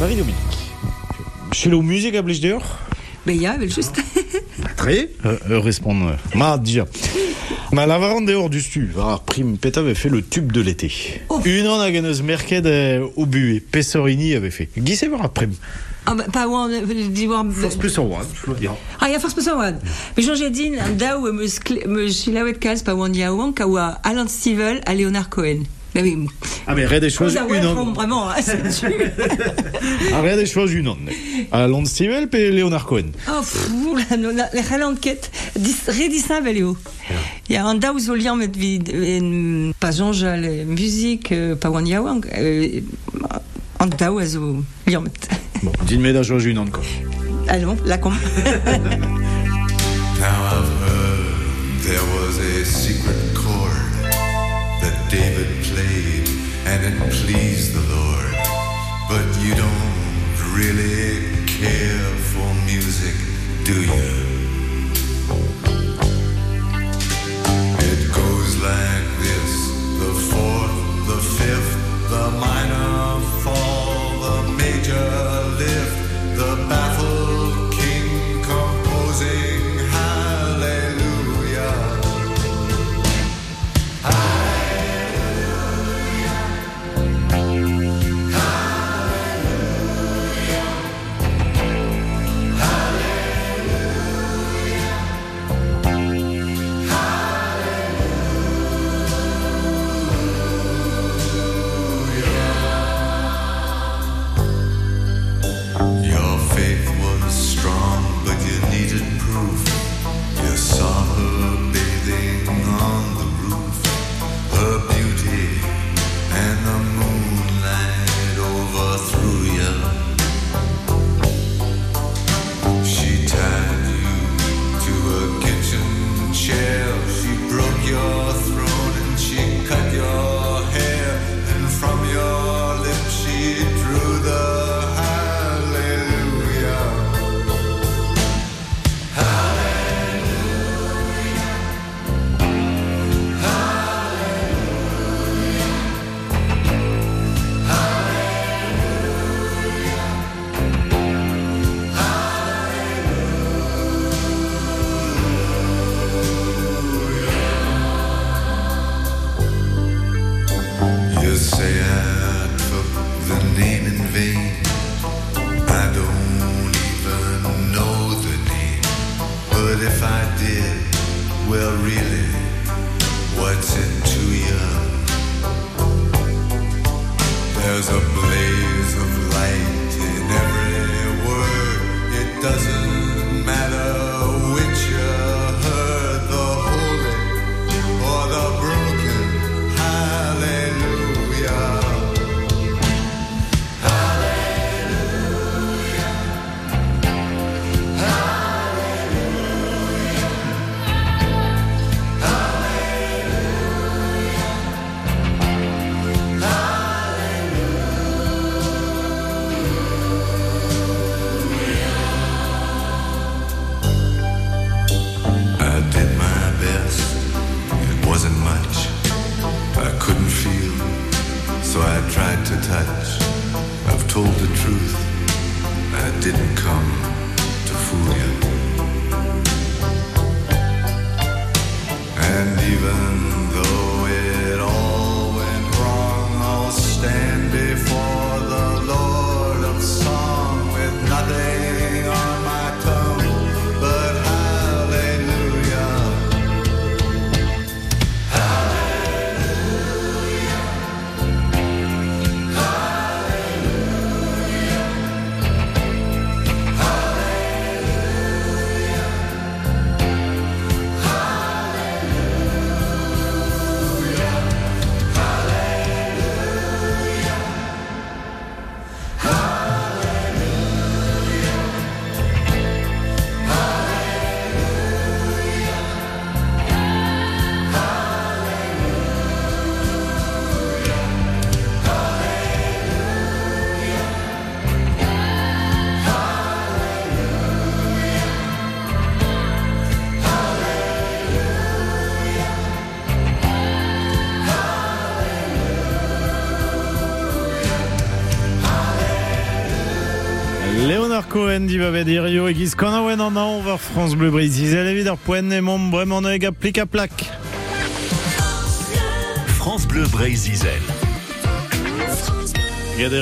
Marie-Dominique. Chez le musique à Blech dehors Ben ja, wel just. Très euh, euh, répondre. Ma déjà. Ma la varande dehors du stu. Ah, prime Peta avait fait le tube de l'été. Oh. Une an à Ganeuse Merced euh, au buet. Pessorini avait fait. Guy c'est voir après. Ah, ba, pa oan, euh, di war... Force plus en one, je dire. Ah, ya force peus oan. Me Jean Jedin, an daou e meus, kle- meus chilawet kalz pa oan ya oan, ka oa Alan Stivell a Leonard Cohen. Ben oui, Ah mais rien des choses une vraiment. Ah rien des choses une an. À Lond Stivell et Leonard Cohen. Oh, pff, la, no, la, la c'halanket, dis, redisa veleo. Ya an daou zo liam et vid, en, pa jonjal euh, musique, euh, euh, an daou a zo liam et. Bon, dis-moi chose une an quoi. Allons, la com. Now I've heard there was care for music, do you? But if I did, well, really, what's it to you? There's a blaze I didn't come to fool you. Léonard Cohen dit va dire Rio et Giz qu'on a ouais non non over France Bleu Brise Isel évidemment point et mon vraiment neg applique à plaque France Bleu Brésil.